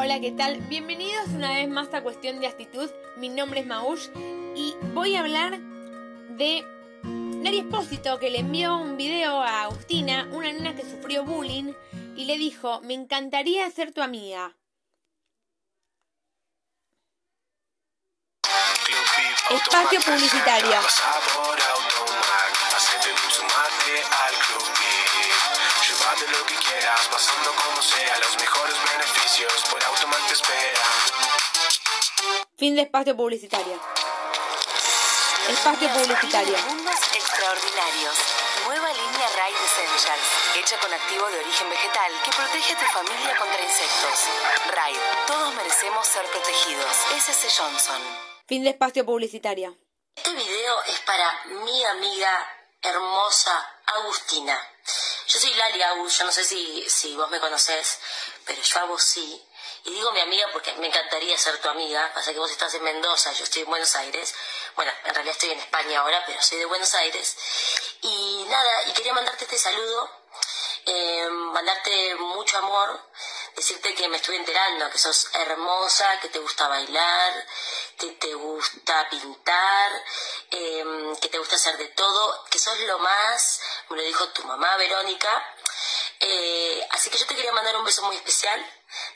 Hola, ¿qué tal? Bienvenidos una vez más a Cuestión de Actitud. Mi nombre es Maush y voy a hablar de Nari Espósito que le envió un video a Agustina, una nena que sufrió bullying, y le dijo, me encantaría ser tu amiga. Espacio publicitario. Lo que quieras, pasando como sea, los mejores beneficios por Automac te esperan. Fin de espacio publicitario. Espacio publicitario. Mundos extraordinarios. Nueva línea Raid Essentials, hecha con activo de origen vegetal que protege a tu familia contra insectos. Raid, todos merecemos ser protegidos. SC Johnson. Fin de espacio publicitario. Este video es para mi amiga hermosa Agustina. Yo soy Lali Agus, yo no sé si, si vos me conocés, pero yo a vos sí. Y digo mi amiga porque me encantaría ser tu amiga. Pasa que vos estás en Mendoza, yo estoy en Buenos Aires. Bueno, en realidad estoy en España ahora, pero soy de Buenos Aires. Y nada, y quería mandarte este saludo, eh, mandarte mucho amor, decirte que me estuve enterando, que sos hermosa, que te gusta bailar, que te gusta pintar, em, que te gusta hacer de todo, que sos lo más, me lo dijo tu mamá Verónica. Eh, así que yo te quería mandar un beso muy especial,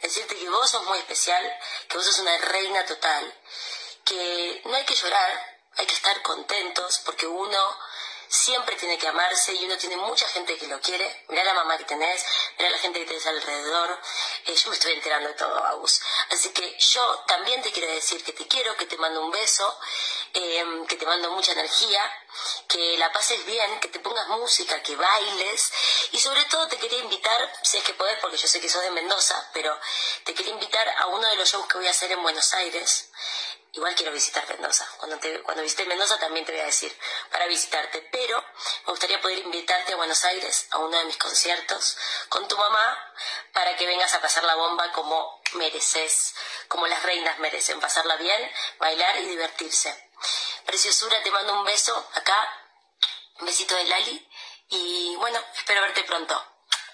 decirte que vos sos muy especial, que vos sos una reina total, que no hay que llorar, hay que estar contentos porque uno siempre tiene que amarse y uno tiene mucha gente que lo quiere. Mira la mamá que tenés, mira la gente que tenés alrededor. Eh, yo me estoy enterando de todo, Agus. Así que yo también te quiero decir que te quiero, que te mando un beso, em, que te mando mucha energía, que la pases bien, que te pongas música, que bailes y sobre todo te quería invitar, si es que podés, porque yo sé que sos de Mendoza, pero te quería invitar a uno de los shows que voy a hacer en Buenos Aires igual quiero visitar Mendoza. Cuando, te, cuando visite Mendoza también te voy a decir para visitarte. Pero me gustaría poder invitarte a Buenos Aires a uno de mis conciertos con tu mamá para que vengas a pasar la bomba como mereces, como las reinas merecen, pasarla bien, bailar y divertirse. Preciosura, te mando un beso acá, un besito de Lali y bueno, espero verte pronto.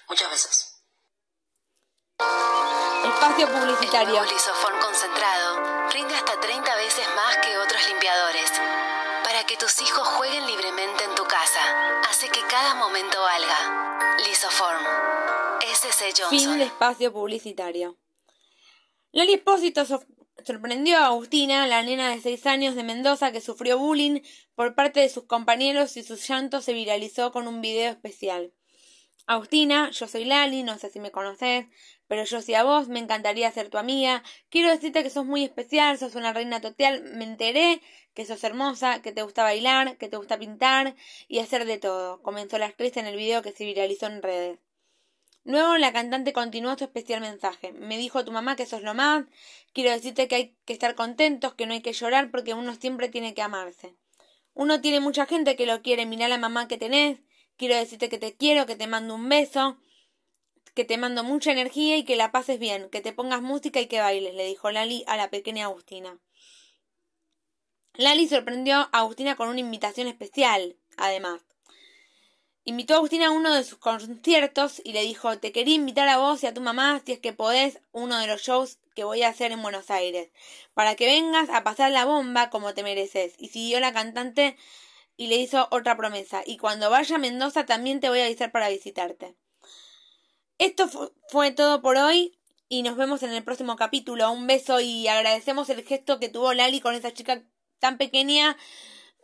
Muchos besos. Espacio publicitario. El concentrado rinde 30 veces más que otros limpiadores. Para que tus hijos jueguen libremente en tu casa, hace que cada momento valga. Lisoform. SC Johnson. Fin de espacio publicitario. Lali Espósito sorprendió a Agustina, la nena de 6 años de Mendoza que sufrió bullying por parte de sus compañeros y su llanto se viralizó con un video especial. Agustina, yo soy Lali, no sé si me conoces, pero yo sí a vos, me encantaría ser tu amiga. Quiero decirte que sos muy especial, sos una reina total. Me enteré que sos hermosa, que te gusta bailar, que te gusta pintar y hacer de todo. Comenzó la actriz en el video que se viralizó en redes. Luego la cantante continuó su especial mensaje. Me dijo tu mamá que sos lo más. Quiero decirte que hay que estar contentos, que no hay que llorar porque uno siempre tiene que amarse. Uno tiene mucha gente que lo quiere. Mirá la mamá que tenés. Quiero decirte que te quiero, que te mando un beso que te mando mucha energía y que la pases bien, que te pongas música y que bailes, le dijo Lali a la pequeña Agustina. Lali sorprendió a Agustina con una invitación especial, además. Invitó a Agustina a uno de sus conciertos y le dijo te quería invitar a vos y a tu mamá si es que podés uno de los shows que voy a hacer en Buenos Aires, para que vengas a pasar la bomba como te mereces. Y siguió la cantante y le hizo otra promesa. Y cuando vaya a Mendoza también te voy a avisar para visitarte. Esto fue todo por hoy y nos vemos en el próximo capítulo. Un beso y agradecemos el gesto que tuvo Lali con esa chica tan pequeña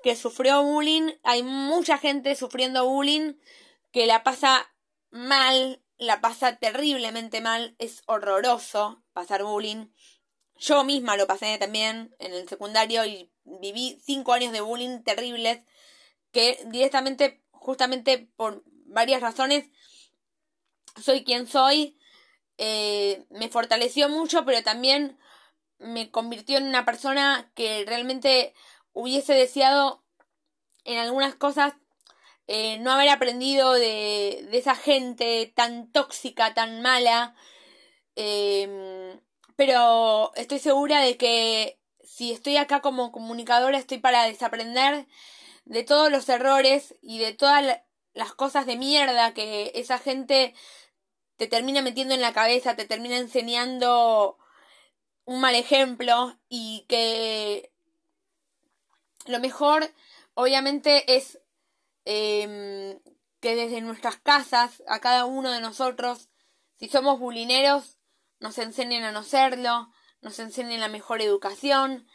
que sufrió bullying. Hay mucha gente sufriendo bullying que la pasa mal, la pasa terriblemente mal. Es horroroso pasar bullying. Yo misma lo pasé también en el secundario y viví cinco años de bullying terribles que directamente, justamente por varias razones, soy quien soy, eh, me fortaleció mucho, pero también me convirtió en una persona que realmente hubiese deseado en algunas cosas eh, no haber aprendido de, esa gente tan tóxica, tan mala. Em, pero estoy segura de que si estoy acá como comunicadora estoy para desaprender de todos los errores y de todas las cosas de mierda que esa gente te termina metiendo en la cabeza, te termina enseñando un mal ejemplo y que lo mejor obviamente es em, que desde nuestras casas a cada uno de nosotros, si somos bulineros, nos enseñen a no serlo, nos enseñen la mejor educación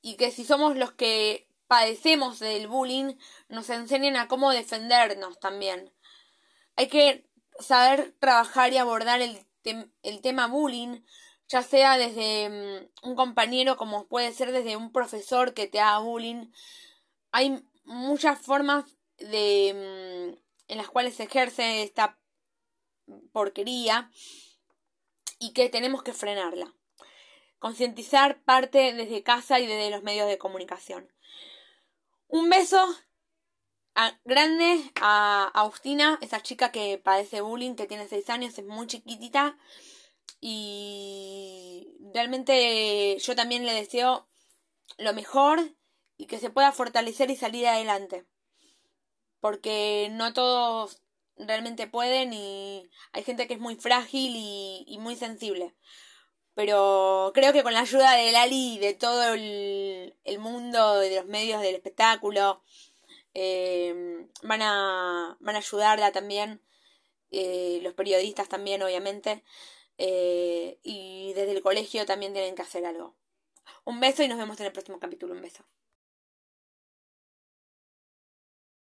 y que si somos los que padecemos del bullying, nos enseñen a cómo defendernos también. Hay que saber trabajar y abordar el, el tema bullying, ya sea desde mm, un compañero como puede ser desde un profesor que te haga bullying. Hay muchas formas de mm, en las cuales se ejerce esta porquería y que tenemos que frenarla. Concientizar parte desde casa y desde los medios de comunicación. Un beso grande a Agustina, esa chica que padece bullying, que tiene 6 años, es muy chiquitita. Y realmente yo también le deseo lo mejor y que se pueda fortalecer y salir adelante. Porque no todos realmente pueden y hay gente que es muy frágil y, muy sensible. Pero creo que con la ayuda de Lali y de todo el mundo de los medios del espectáculo, eh, van, a, van a ayudarla también, eh, los periodistas también, obviamente, eh, y desde el colegio también tienen que hacer algo. Un beso y nos vemos en el próximo capítulo. Un beso.